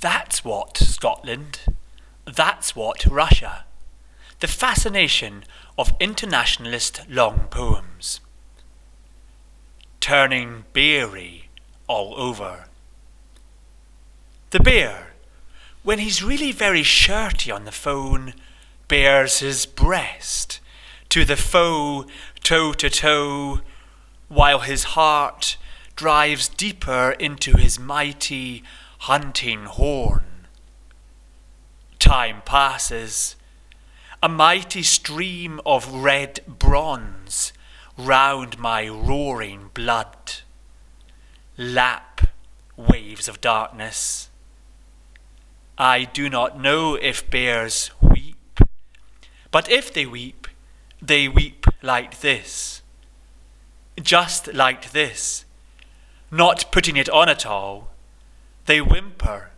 That's what Scotland, that's what Russia. The fascination of internationalist long poems. Turning beery all over. The bear, when he's really very shirty on the phone, bares his breast to the foe toe to toe, while his heart drives deeper into his mighty hunting horn. Time passes, a mighty stream of red bronze round my roaring blood. Lap waves of darkness. I do not know if bears weep, but if they weep, they weep like this. Just like this, not putting it on at all. They whimper,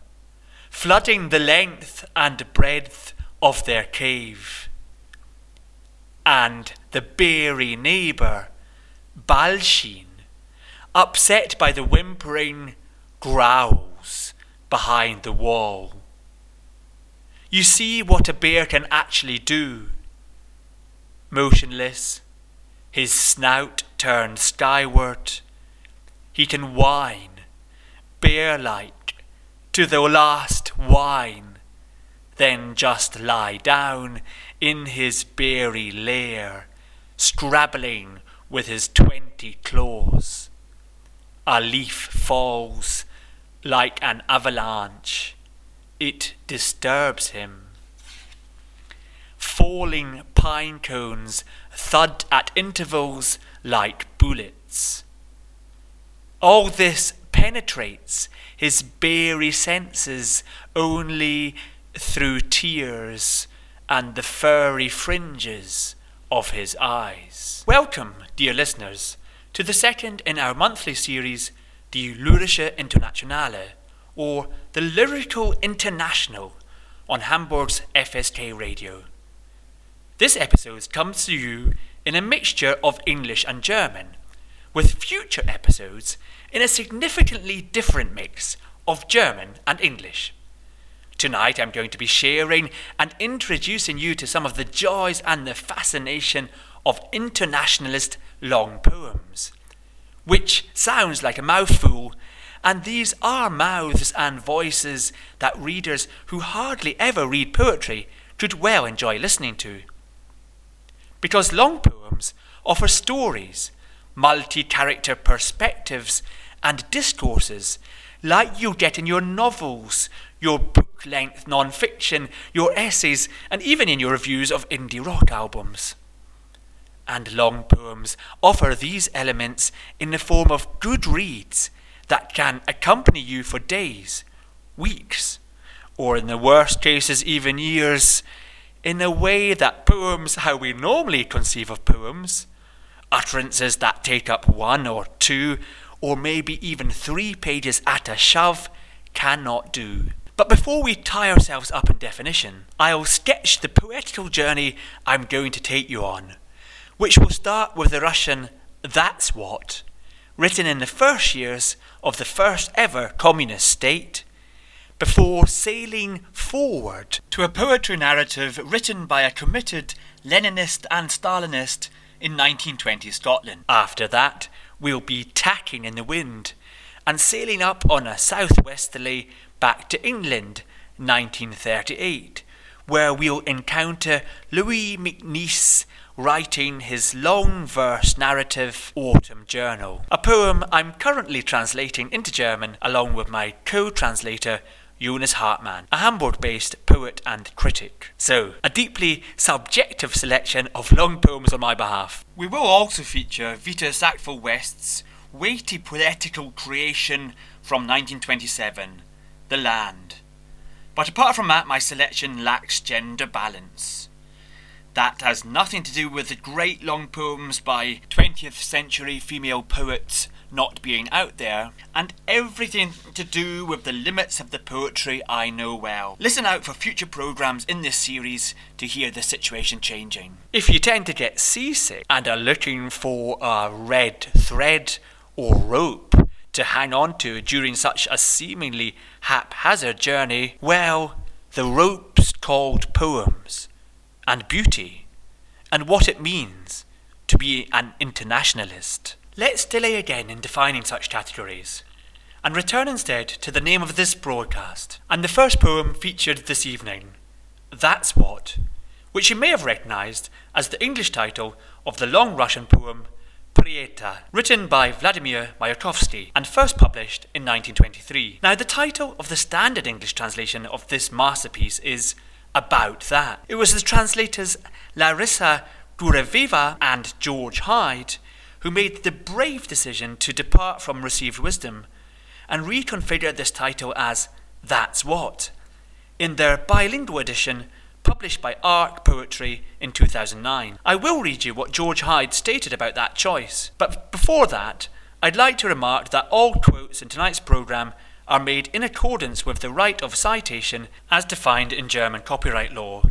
flooding the length and breadth of their cave. And the beery neighbour, Balsheen, upset by the whimpering, growls behind the wall. You see what a bear can actually do. Motionless, his snout turned skyward, he can whine, bear like, to the last wine, then just lie down in his beery lair, scrabbling with his twenty claws. A leaf falls like an avalanche. It disturbs him. Falling pine cones thud at intervals like bullets. All this penetrates his beery senses only through tears and the furry fringes of his eyes. Welcome, dear listeners, to the second in our monthly series, Die Lyrische Internationale, or the Lyrical International, on Hamburg's FSK Radio. This episode comes to you in a mixture of English and German, with future episodes in a significantly different mix of German and English. Tonight I'm going to be sharing and introducing you to some of the joys and the fascination of internationalist long poems. Which sounds like a mouthful, and these are mouths and voices that readers who hardly ever read poetry could well enjoy listening to. Because long poems offer stories, multi character perspectives, and discourses like you get in your novels, your book length non fiction, your essays, and even in your reviews of indie rock albums. And long poems offer these elements in the form of good reads that can accompany you for days, weeks, or in the worst cases, even years, in a way that poems, how we normally conceive of poems, utterances that take up one or two, or maybe even three pages at a shove, cannot do. But before we tie ourselves up in definition, I'll sketch the poetical journey I'm going to take you on, which will start with the Russian That's What, written in the first years of the first ever communist state, before sailing forward to a poetry narrative written by a committed Leninist and Stalinist in 1920 Scotland. After that, we'll be tacking in the wind and sailing up on a southwesterly back to England, 1938, where we'll encounter Louis MacNeice writing his long verse narrative Autumn Journal, a poem I'm currently translating into German along with my co translator Jonas Hartmann, a Hamburg based poet and critic. So, a deeply subjective selection of long poems on my behalf. We will also feature Vita Sackville West's weighty poetical creation from 1927, The Land. But apart from that, my selection lacks gender balance. That has nothing to do with the great long poems by 20th century female poets not being out there, and everything to do with the limits of the poetry I know well. Listen out for future programmes in this series to hear the situation changing. If you tend to get seasick and are looking for a red thread or rope to hang on to during such a seemingly haphazard journey? Well, the ropes called poems, and beauty, and what it means to be an internationalist. Let's delay again in defining such categories, and return instead to the name of this broadcast, and the first poem featured this evening, That's What, which you may have recognised as the English title of the long Russian poem Pro Eto, written by Vladimir Mayakovsky and first published in 1923. Now, the title of the standard English translation of this masterpiece is About That. It was the translators Larissa Gureyeva and George Hyde who made the brave decision to depart from received wisdom and reconfigure this title as That's What in their bilingual edition published by Arc Poetry in 2009. I will read you what George Hyde stated about that choice, but before that, I'd like to remark that all quotes in tonight's programme are made in accordance with the right of citation as defined in German copyright law,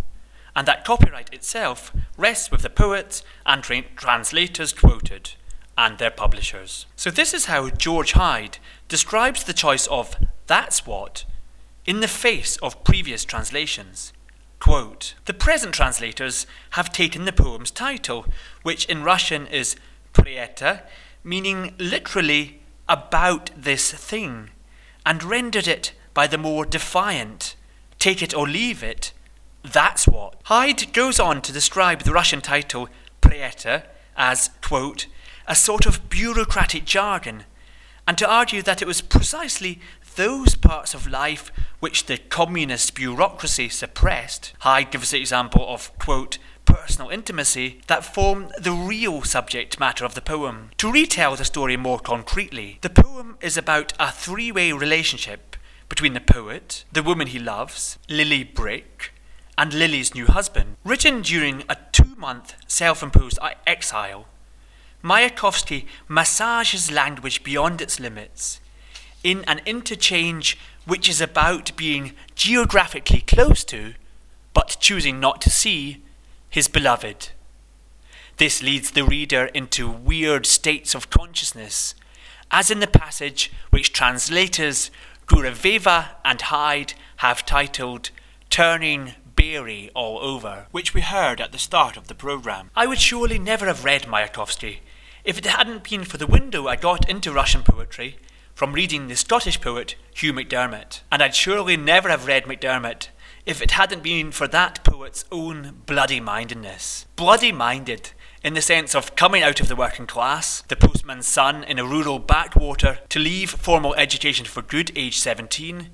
and that copyright itself rests with the poets and tra- translators quoted and their publishers. So, this is how George Hyde describes the choice of That's What in the face of previous translations. Quote, the present translators have taken the poem's title, which in Russian is Pro Eto, meaning literally about this thing, and rendered it by the more defiant, take it or leave it, that's what. Hyde goes on to describe the Russian title Pro Eto as, quote, a sort of bureaucratic jargon, and to argue that it was precisely those parts of life which the communist bureaucracy suppressed, Hyde gives the example of, quote, personal intimacy that form the real subject matter of the poem. To retell the story more concretely, the poem is about a three way relationship between the poet, the woman he loves, Lily Brik, and Lily's new husband. Written during a two month self imposed exile, Mayakovsky massages language beyond its limits in an interchange which is about being geographically close to, but choosing not to see, his beloved. This leads the reader into weird states of consciousness, as in the passage which translators Gureyeva and Hyde have titled Turning Beery All Over, which we heard at the start of the programme. I would surely never have read Mayakovsky if it hadn't been for the window I got into Russian poetry from reading the Scottish poet Hugh MacDiarmid, and I'd surely never have read MacDiarmid if it hadn't been for that poet's own bloody mindedness. Bloody minded in the sense of coming out of the working class, the postman's son in a rural backwater, to leave formal education for good age 17,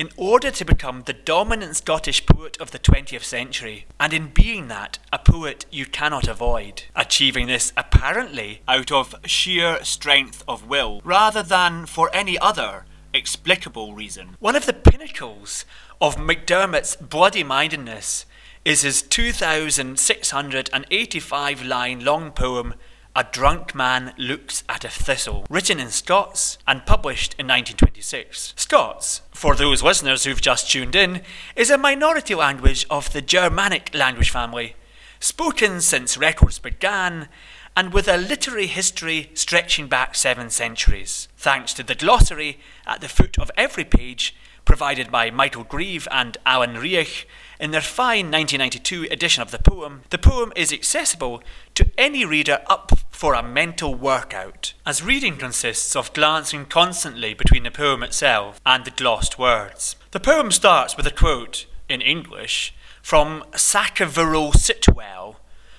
in order to become the dominant Scottish poet of the 20th century, and in being that, a poet you cannot avoid. Achieving this apparently out of sheer strength of will, rather than for any other explicable reason. One of the pinnacles of MacDiarmid's bloody mindedness is his 2,685 line long poem a Drunk Man Looks at a Thistle, written in Scots and published in 1926. Scots, for those listeners who've just tuned in, is a minority language of the Germanic language family, spoken since records began and with a literary history stretching back seven centuries. Thanks to the glossary at the foot of every page, provided by Michael Grieve and Alan Riach in their fine 1992 edition of the poem, the poem is accessible to any reader up for a mental workout, as reading consists of glancing constantly between the poem itself and the glossed words. The poem starts with a quote, in English, from Sacheverell Sitwell,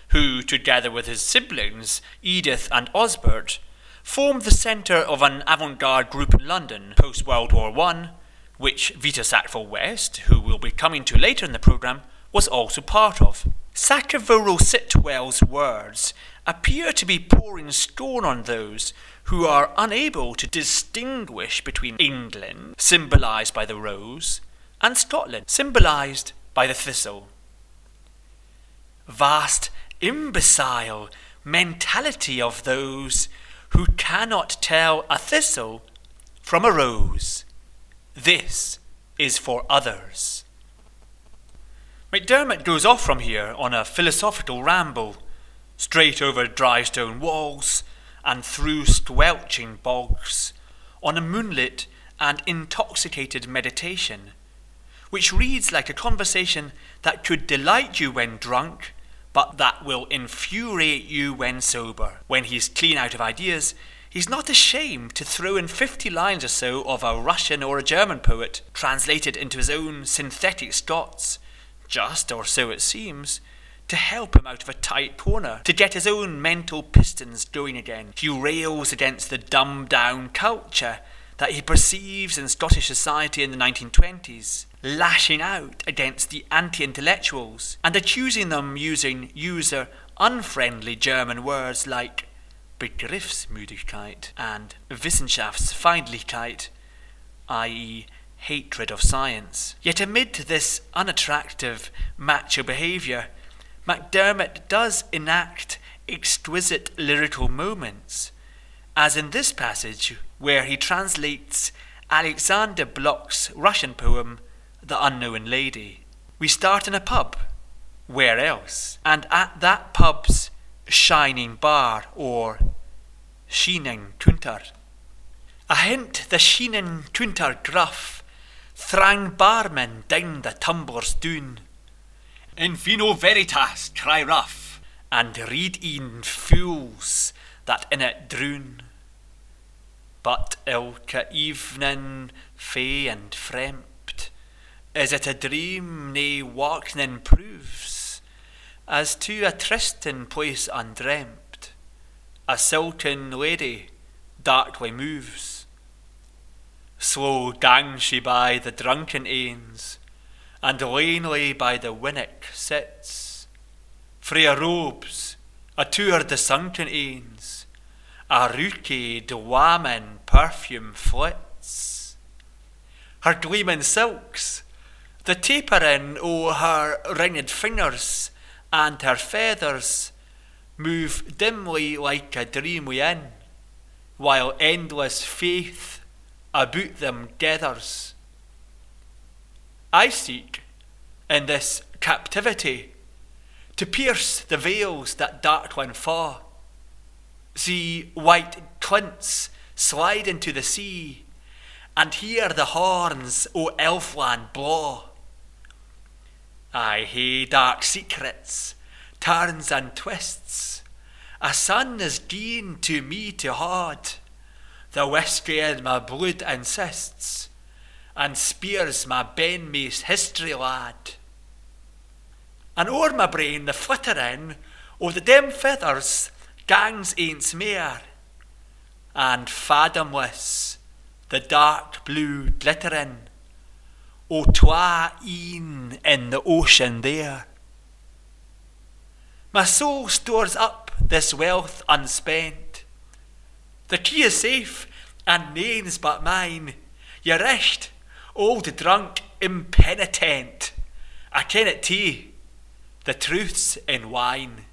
who, together with his siblings, Edith and Osbert, formed the centre of an avant garde group in London post World War I which Vita Sackville West, who we'll be coming to later in the programme, was also part of. Sacheverell Sitwell's words appear to be pouring scorn on those who are unable to distinguish between England, symbolised by the rose, and Scotland, symbolised by the thistle. Vast, imbecile mentality of those who cannot tell a thistle from a rose. This is for others. MacDiarmid goes off from here on a philosophical ramble, straight over dry stone walls and through squelching bogs, on a moonlit and intoxicated meditation, which reads like a conversation that could delight you when drunk, but that will infuriate you when sober. When he's clean out of ideas, he's not ashamed to throw in 50 lines or so of a Russian or a German poet, translated into his own synthetic Scots, just, or so it seems, to help him out of a tight corner, to get his own mental pistons going again. He rails against the dumbed down culture that he perceives in Scottish society in the 1920s, lashing out against the anti intellectuals and accusing them using user unfriendly German words like Begriffsmüdigkeit and Wissenschaftsfeindlichkeit, i.e., hatred of science. Yet amid this unattractive macho behaviour, MacDiarmid does enact exquisite lyrical moments, as in this passage where he translates Alexander Blok's Russian poem, The Unknown Lady. We start in a pub. Where else? And at that pub's shining bar, or Sheening Kunter. A hint the Sheening Kunter gruff, thrang barmen down the tumblers doon in vino veritas, cry rough, and read een fools that in it droon. But ilka evening fey and frempt, is it a dream nae wakning proves, as to a trysting place undreamt, a silken lady darkly moves. Slow gangs she by the drunken ains, and lamely by the winnock sits. Frae robes, a tour the sunken ains, a rookie dwamin perfume flits. Her gleaming silks, the tapering o' her ringed fingers, and her feathers move dimly like a dream within, while endless faith about them gathers. I seek in this captivity to pierce the veils that dark one fa, see white clints slide into the sea, and hear the horns o' Elfland blaw. I hae dark secrets, turns and twists. A son is gien to me to haud. The whisky in my blood insists and spears my ben mace history lad. And o'er my brain the flittering o' the dim feathers gangs ain't mere, and fathomless the dark blue glittering o' twa een in the ocean there. My soul stores up this wealth unspent. The key is safe, and name's but mine. Ye recht, old drunk impenitent. I ken it too. The truth's in wine.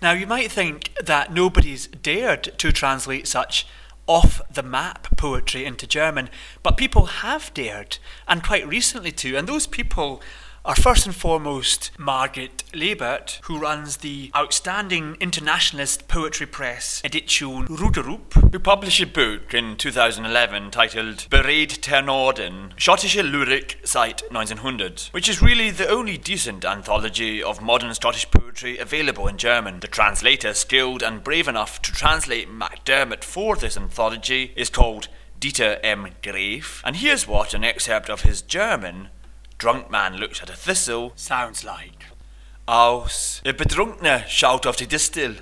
Now you might think that nobody's dared to translate such off the map poetry into German, but people have dared, and quite recently too, and those people are first and foremost Margitt Lehbert, who runs the outstanding internationalist poetry press Edition Rugerup, who published a book in 2011 titled Beredter Norden, Schottische Lyrik seit 1900, which is really the only decent anthology of modern Scottish poetry available in German. The translator, skilled and brave enough to translate MacDiarmid for this anthology, is called Dieter M. Graef, and here's what an excerpt of his German drunk man looks at a thistle sounds like. Aus. Der Betrunkene schaut auf die Distel.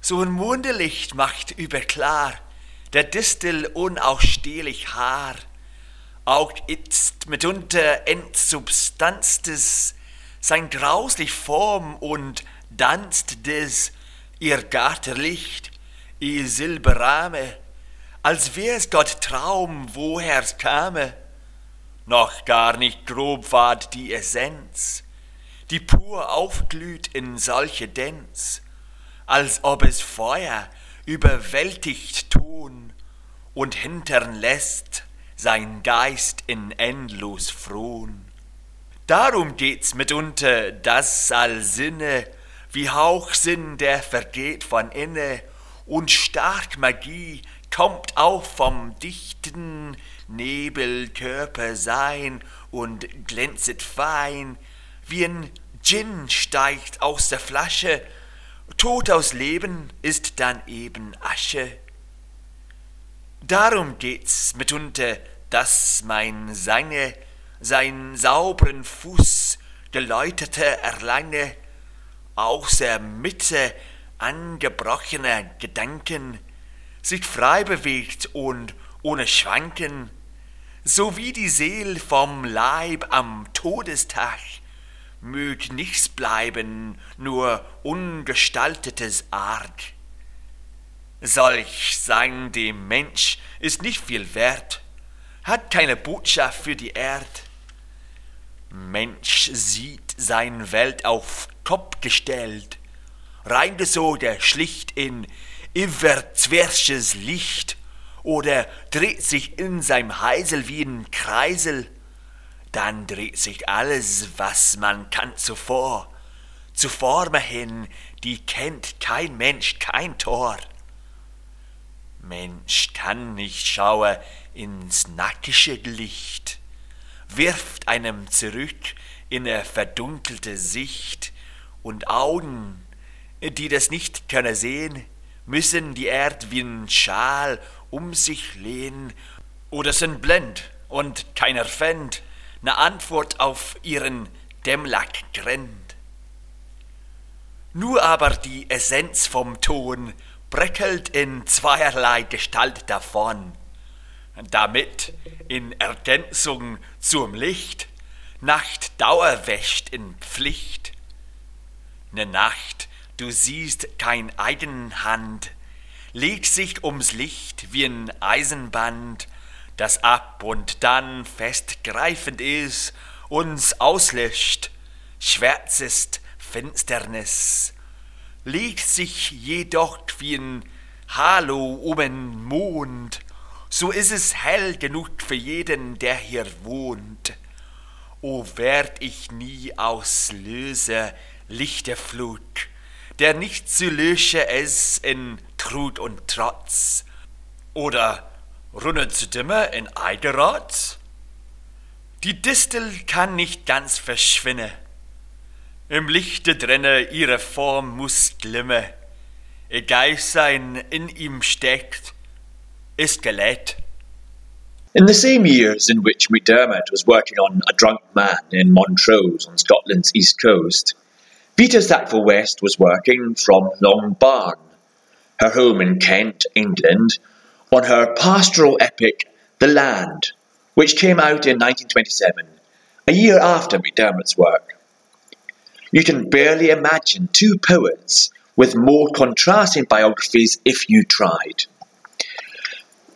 So ein Mondelicht macht überklar der Distel unausstehlich Haar. Auch itzt mitunter Endsubstanz des sein grauslich Form und danzt des ihr Garterlicht, ihr Silberrahme, als wär's Gott Traum, woher's kame noch gar nicht grob ward die Essenz, die pur aufglüht in solche Dänz, als ob es Feuer überwältigt tun und hintern lässt sein Geist in endlos frohn. Darum geht's mitunter, dass all Sinne wie Hauchsinn, der vergeht von inne, und stark Magie kommt auf vom dichten Nebelkörper sein und glänzet fein, wie ein Gin steigt aus der Flasche, Tod aus Leben ist dann eben Asche. Darum geht's mitunter, dass mein Seine sein saubren Fuß geläuterte Erleine aus der Mitte angebrochener Gedanken sich frei bewegt und ohne Schwanken, so wie die Seel vom Leib am Todestag, mög nichts bleiben, nur ungestaltetes Arg. Solch sein dem Mensch ist nicht viel wert, hat keine Botschaft für die Erd. Mensch sieht sein Welt auf Kopf gestellt, reingesogen schlicht in überzwersches Licht, oder dreht sich in seinem Heisel wie ein Kreisel, dann dreht sich alles, was man kann, zuvor, zu Formen hin, die kennt kein Mensch, kein Tor. Mensch kann nicht schauen ins nackische Licht, wirft einem zurück in eine verdunkelte Sicht, und Augen, die das nicht können sehen, müssen die Erd wie ein Schal um sich lehnen, oder sind blind und keiner fänd ne Antwort auf ihren Dämmlack grennt. Nur aber die Essenz vom Ton breckelt in zweierlei Gestalt davon, damit in Ergänzung zum Licht Nacht Dauer wäscht in Pflicht. Ne Nacht, du siehst kein Eigenhand, legt sich ums Licht wie ein Eisenband, das ab und dann festgreifend ist, uns auslöscht, schwärzest Finsternis, legt sich jedoch wie ein Halo um den Mond, so ist es hell genug für jeden, der hier wohnt. O werd ich nie auslöse Lichterflug, der nicht zu löschen es in Trud und Trotz, oder runnet zu dimmer in Eigerot? Die Distel kann nicht ganz verschwinden, im Lichte drinne ihre Form muss glimme, ihr Geist sein in ihm steckt, ist gelät. In the same years in which McDermott was working on A Drunk Man in Montrose on Scotland's east coast, Vita Sackville West was working from Long Barn, her home in Kent, England, on her pastoral epic The Land, which came out in 1927, a year after MacDiarmid's work. You can barely imagine two poets with more contrasting biographies if you tried.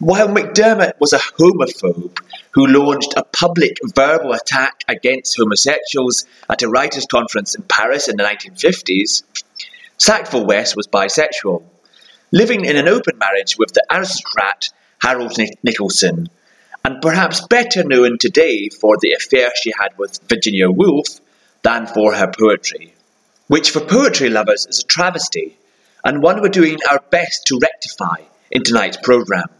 While MacDiarmid was a homophobe who launched a public verbal attack against homosexuals at a writers' conference in Paris in the 1950s, Sackville West was bisexual, living in an open marriage with the aristocrat Harold Nicolson, and perhaps better known today for the affair she had with Virginia Woolf than for her poetry, which for poetry lovers is a travesty, and one we're doing our best to rectify in tonight's programme.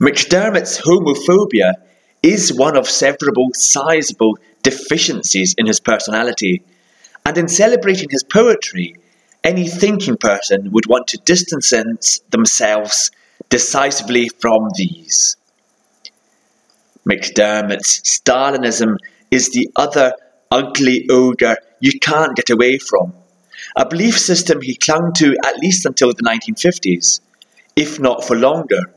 MacDiarmid's homophobia is one of several sizable deficiencies in his personality, and in celebrating his poetry, any thinking person would want to distance themselves decisively from these. MacDiarmid's Stalinism is the other ugly ogre you can't get away from. A belief system he clung to at least until the 1950s, if not for longer,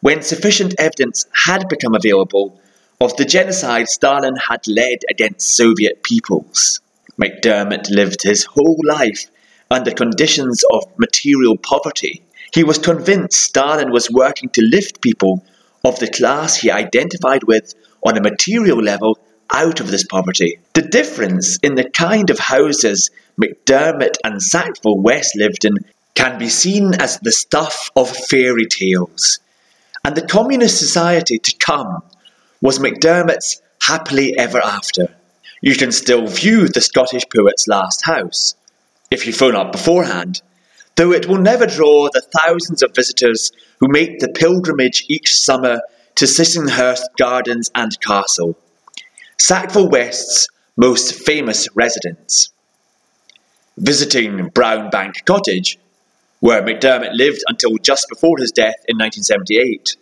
when sufficient evidence had become available of the genocide Stalin had led against Soviet peoples. MacDiarmid lived his whole life under conditions of material poverty. He was convinced Stalin was working to lift people of the class he identified with on a material level out of this poverty. The difference in the kind of houses MacDiarmid and Sackville West lived in can be seen as the stuff of fairy tales. And the communist society to come was MacDiarmid's happily ever after. You can still view the Scottish poet's last house. If you phone up beforehand, though it will never draw the thousands of visitors who make the pilgrimage each summer to Sissinghurst Gardens and Castle, Sackville West's most famous residence. Visiting Brownbank Cottage, where MacDiarmid lived until just before his death in 1978,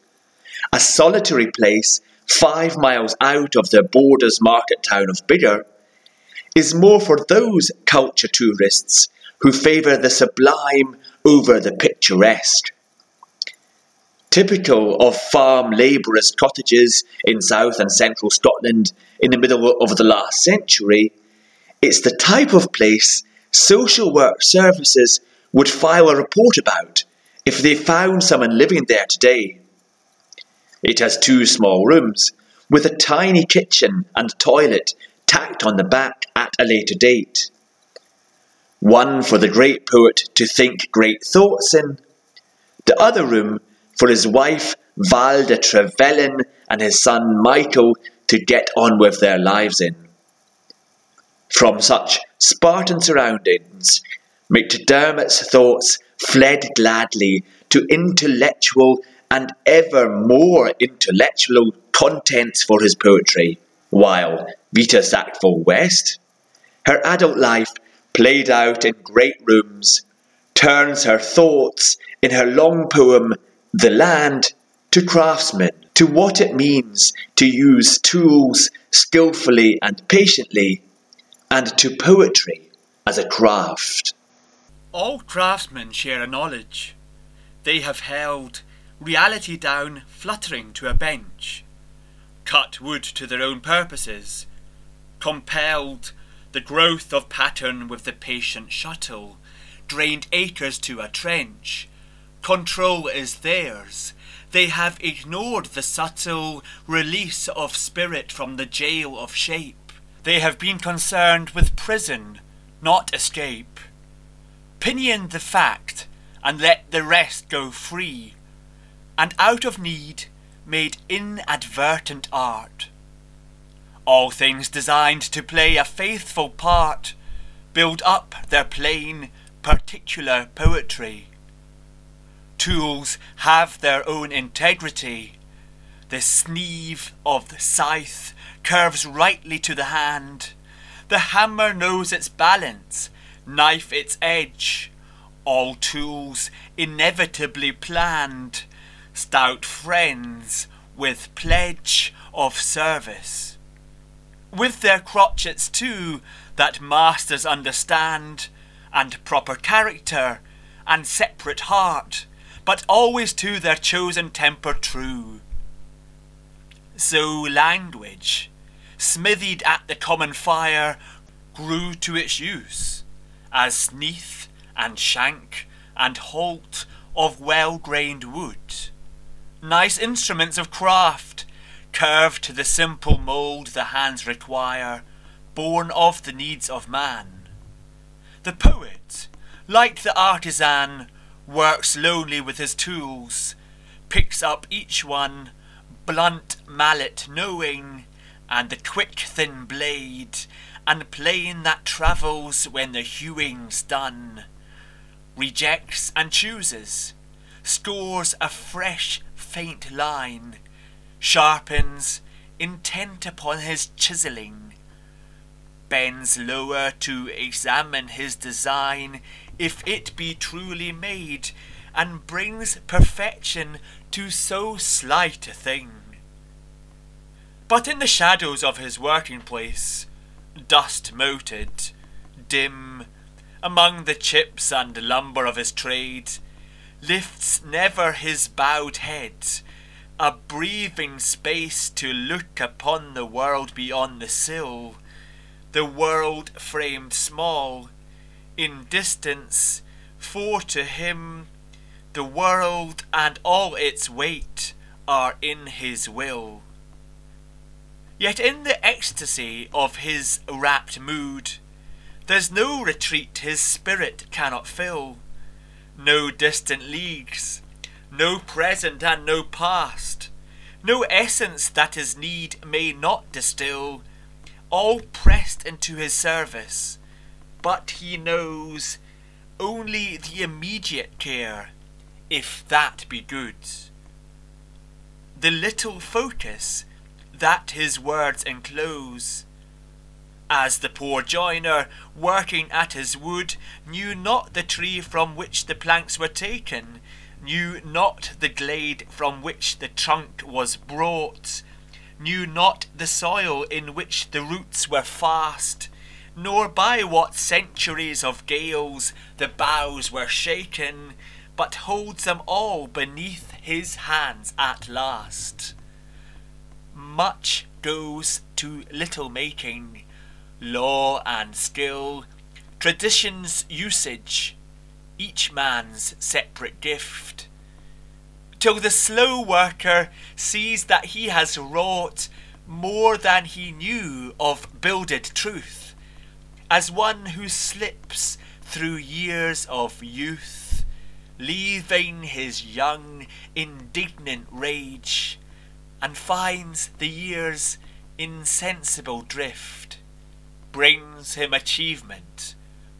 a solitary place five miles out of the borders market town of Biggar, is more for those culture tourists who favour the sublime over the picturesque. Typical of farm labourers' cottages in south and central Scotland in the middle of the last century, it's the type of place social work services would file a report about if they found someone living there today. It has two small rooms, with a tiny kitchen and toilet tacked on the back at a later date. One for the great poet to think great thoughts in, the other room for his wife Valda Trevlyn and his son Michael to get on with their lives in. From such Spartan surroundings, MacDiarmid's thoughts fled gladly to intellectual and ever more intellectual contents for his poetry, while Vita Sackville West, her adult life played out in great rooms, turns her thoughts in her long poem The Land to craftsmen, to what it means to use tools skillfully and patiently, and to poetry as a craft. All craftsmen share a knowledge. They have held reality down fluttering to a bench, cut wood to their own purposes, compelled the growth of pattern with the patient shuttle, drained acres to a trench. Control is theirs. They have ignored the subtle release of spirit from the jail of shape. They have been concerned with prison, not escape. Pinion the fact, and let the rest go free and out of need made inadvertent art. All things designed to play a faithful part build up their plain, particular poetry. Tools have their own integrity. The sleeve of the scythe curves rightly to the hand. The hammer knows its balance, knife its edge. All tools inevitably planned stout friends with pledge of service. With their crotchets too, that masters understand, and proper character, and separate heart, but always to their chosen temper true. So language, smithied at the common fire, grew to its use, as Neath and shank and holt of well grained wood nice instruments of craft, curved to the simple mould the hands require, born of the needs of man. The poet, like the artisan, works lonely with his tools, picks up each one, blunt mallet knowing, and the quick thin blade, and plane that travels when the hewing's done, rejects and chooses, scores a fresh faint line, sharpens, intent upon his chiselling, bends lower to examine his design, if it be truly made, and brings perfection to so slight a thing. But in the shadows of his working place, dust moted, dim, among the chips and lumber of his trade, lifts never his bowed head, a breathing space to look upon the world beyond the sill, the world framed small, in distance, for to him the world and all its weight are in his will. Yet in the ecstasy of his rapt mood, there's no retreat his spirit cannot fill no distant leagues, no present and no past, no essence that his need may not distill, all pressed into his service. But he knows only the immediate care, if that be good. The little focus that his words enclose. As the poor joiner, working at his wood, knew not the tree from which the planks were taken, knew not the glade from which the trunk was brought, knew not the soil in which the roots were fast, nor by what centuries of gales the boughs were shaken, but holds them all beneath his hands at last. Much goes to little making, law and skill, tradition's usage, each man's separate gift, till the slow worker sees that he has wrought more than he knew of builded truth, as one who slips through years of youth, leaving his young, indignant rage, and finds the years insensible drift, brings him achievement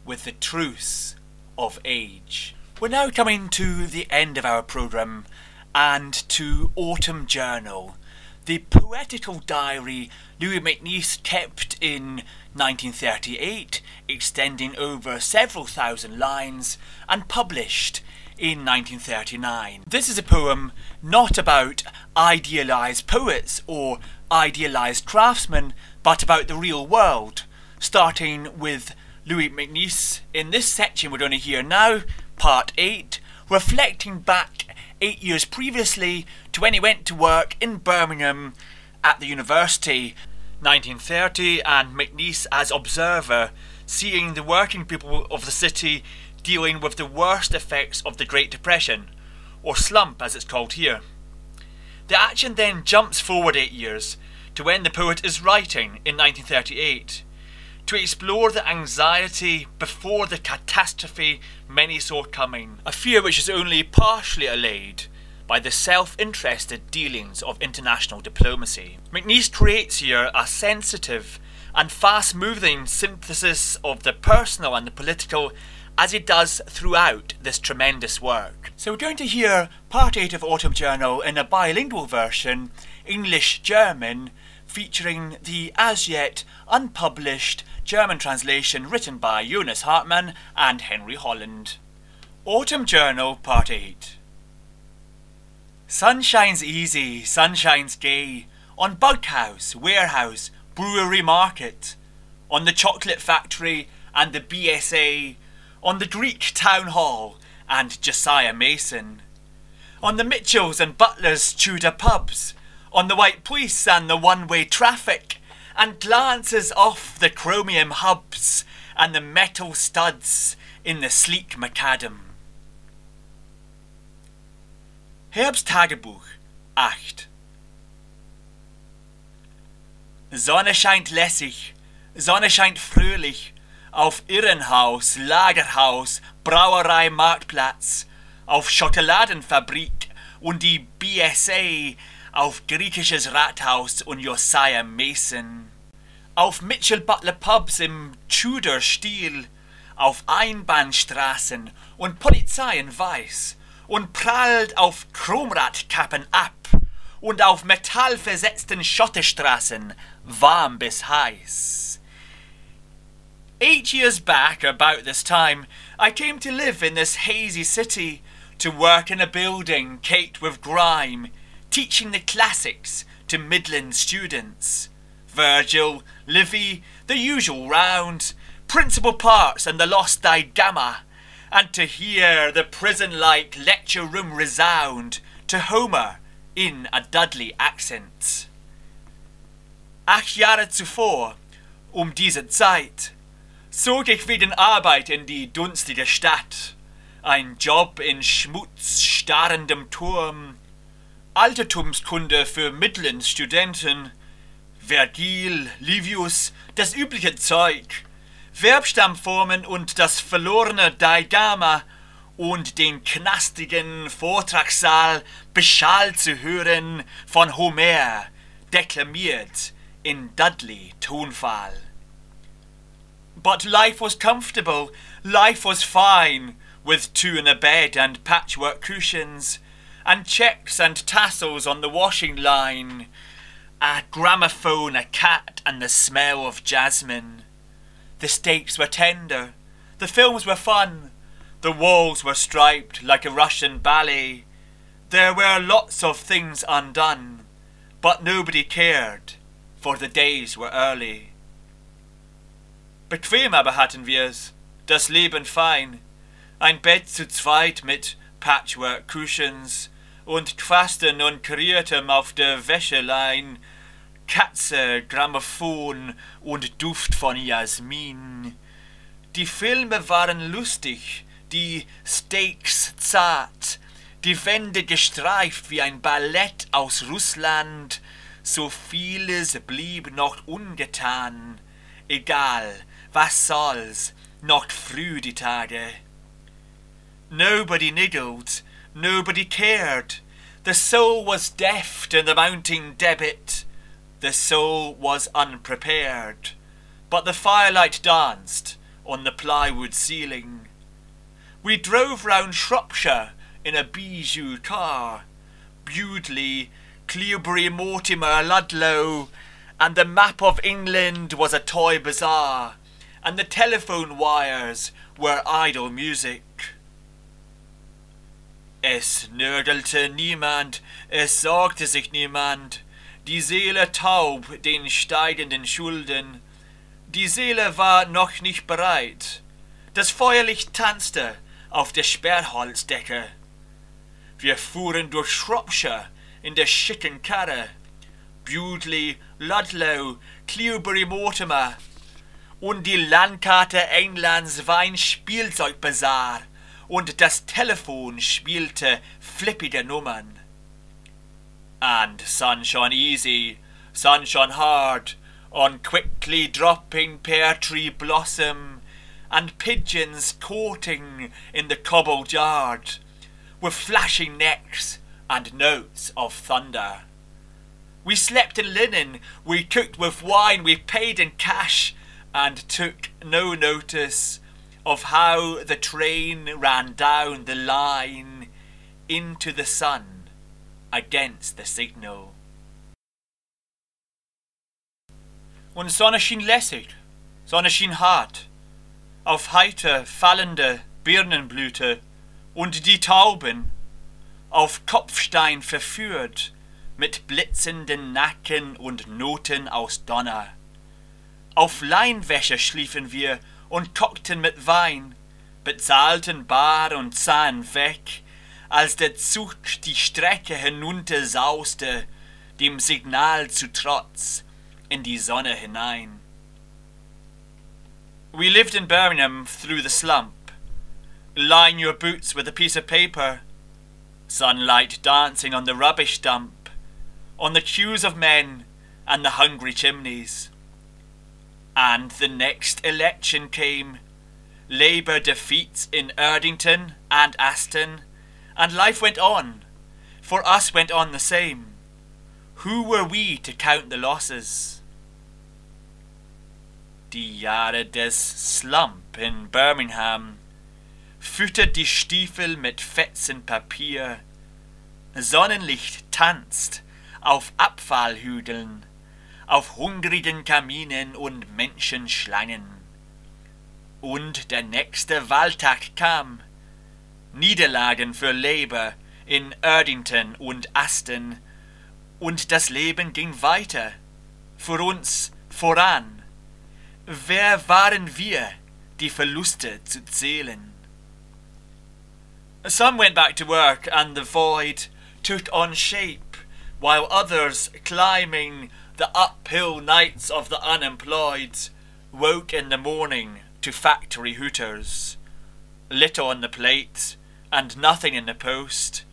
with the truce of age. We're now coming to the end of our programme and to Autumn Journal, the poetical diary Louis MacNeice kept in 1938, extending over several thousand lines, and published in 1939. This is a poem not about idealised poets or idealised craftsmen, but about the real world, starting with Louis MacNeice. In this section we're going to hear now, part 8, reflecting back eight years previously to when he went to work in Birmingham at the university, 1930, and MacNeice as observer, seeing the working people of the city dealing with the worst effects of the Great Depression, or slump as it's called here. The action then jumps forward eight years to when the poet is writing in 1938 to explore the anxiety before the catastrophe many saw coming, a fear which is only partially allayed by the self interested dealings of international diplomacy. MacNeice creates here a sensitive and fast moving synthesis of the personal and the political as it does throughout this tremendous work. So we're going to hear part 8 of Autumn Journal in a bilingual version, English German, featuring the as yet unpublished German translation written by Jonas Hartmann and Henry Holland. Autumn Journal Part 8 Sun shines easy, sun shines gay, on Bughouse, Warehouse, Brewery Market, on the Chocolate Factory and the BSA, on the Greek Town Hall and Josiah Mason, on the Mitchells and Butlers Tudor pubs, on the White Police and the one way traffic, and glances off the chromium hubs and the metal studs in the sleek macadam. Herbsttagebuch 8 Sonne scheint lässig, Sonne scheint fröhlich, auf Irrenhaus, Lagerhaus, Brauerei Marktplatz, auf Schokoladenfabrik und die BSA, auf griechisches Rathaus und Josiah Mason, auf Mitchell Butler Pubs im Tudor-Stil, auf Einbahnstraßen und Polizei in Weiß und prallt auf Chromradkappen ab und auf metallversetzten Schotterstraßen warm bis heiß. Eight years back, about this time, I came to live in this hazy city, to work in a building caked with grime, teaching the classics to Midland students. Virgil, Livy, the usual round, principal parts and the lost digamma, and to hear the prison like lecture room resound to Homer in a Dudley accent. Acht Jahre zuvor, um diese Zeit, zog ich wegen Arbeit in die dunstige Stadt. Ein Job in schmutzstarrendem Turm. Altertumskunde für Midland-Studenten. Vergil, Livius, das übliche Zeug. Verbstammformen und das verlorene Daigama und den knastigen Vortragssaal beschallt zu hören von Homer, deklamiert in Dudley-Tonfall. But life was comfortable, life was fine, with two in a bed and patchwork cushions, and checks and tassels on the washing line, a gramophone, a cat, and the smell of jasmine. The steaks were tender, the films were fun, the walls were striped like a Russian ballet. There were lots of things undone, but nobody cared, for the days were early. Bequem aber hatten wir's, das Leben fein, ein Bett zu zweit mit Patchwork Cushions und Quasten und Kriertem auf der Wäschelein, Katze, Grammophon und Duft von Jasmin. Die Filme waren lustig, die Steaks zart, die Wände gestreift wie ein Ballett aus Russland, so vieles blieb noch ungetan. Egal, was soll's, noch früh eh? die Tage. Nobody niggled, nobody cared. The soul was deaf to the mounting debit. The soul was unprepared. But the firelight danced on the plywood ceiling. We drove round Shropshire in a bijou car. Bewdley, Cleobury Mortimer, Ludlow, and the map of England was a toy bazaar, and the telephone wires were idle music. Es nörgelte niemand, es sorgte sich niemand, die Seele taub den steigenden Schulden. Die Seele war noch nicht bereit. Das Feuerlicht tanzte auf der Sperrholzdecke. Wir fuhren durch Shropshire in der schicken Karre. Bewdley, Ludlow, Cleobury Mortimer und die Landkarte Englands war ein Spielzeugbazar und das Telefon spielte flippige Nummern. And sunshine easy, sunshine hard, on quickly dropping pear tree blossom, and pigeons courting in the cobbled yard, with flashing necks and notes of thunder. We slept in linen, we cooked with wine, we paid in cash, and took no notice of how the train ran down the line into the sun against the signal. Und Sonne schien lässig, Sonne schien hart, auf heiter fallende Birnenblüte und die Tauben, auf Kopfstein verführt, mit blitzenden Nacken und Noten aus Donner. Auf Leinwäsche schliefen wir und kockten mit Wein, bezahlten bar und sahen weg, als der Zug die Strecke hinuntersauste, dem Signal zu Trotz, in die Sonne hinein. We lived in Birmingham through the slump. Line your boots with a piece of paper. Sunlight dancing on the rubbish dump, on the queues of men and the hungry chimneys. And the next election came. Labour defeats in Erdington and Aston, and life went on. For us went on the same. Who were we to count the losses? Die Jahre des Slump in Birmingham füttert die Stiefel mit Fetzen Papier. Sonnenlicht tanzt auf Abfallhügeln, auf hungrigen Kaminen und Menschenschlangen. Und der nächste Wahltag kam. Niederlagen für Labour in Erdington und Aston. Und das Leben ging weiter. Für uns voran. Wer waren wir, die Verluste zu zählen? Some went back to work and the void took on shape, while others, climbing the uphill nights of the unemployed, woke in the morning to factory hooters. Little on the plate and nothing in the post.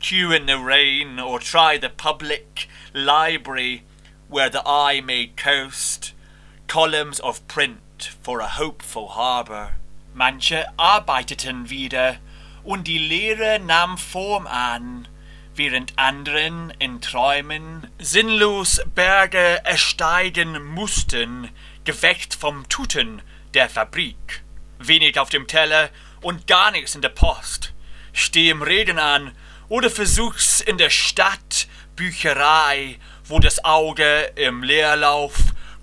Queue in the rain or try the public library where the eye may coast. Columns of print for a hopeful harbour. Manche arbeiteten wieder und die Lehre nahm Form an, während anderen in Träumen sinnlos Berge ersteigen mussten, geweckt vom Tuten der Fabrik. Wenig auf dem Teller und gar nichts in der Post. Steh im Regen an oder versuch's in der Stadt, Bücherei, wo das Auge im Leerlauf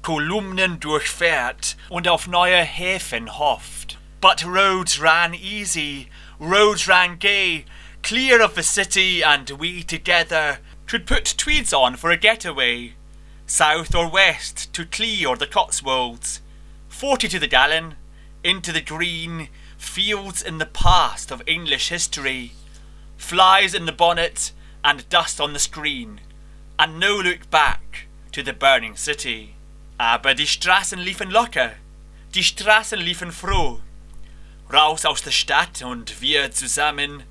Kolumnen durchfährt und auf neue Häfen hofft. But roads ran easy, roads ran gay, clear of the city, and we together could put tweeds on for a getaway. South or west, to Clee or the Cotswolds. Forty to the gallon, into the green fields in the past of English history. Flies in the bonnet and dust on the screen, and no look back to the burning city. Aber die Straßen liefen locker, die Straßen liefen froh. Raus aus der Stadt und wir zusammen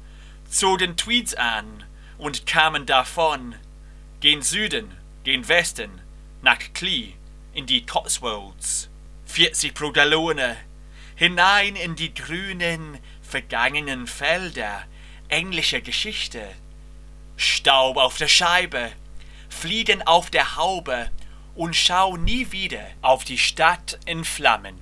zogen Tweeds an und kamen davon, gen Süden, gen Westen, nach Clee, in die Cotswolds. 40 pro Gallone, hinein in die grünen, vergangenen Felder englischer Geschichte. Staub auf der Scheibe, Fliegen auf der Haube und schau nie wieder auf die Stadt in Flammen.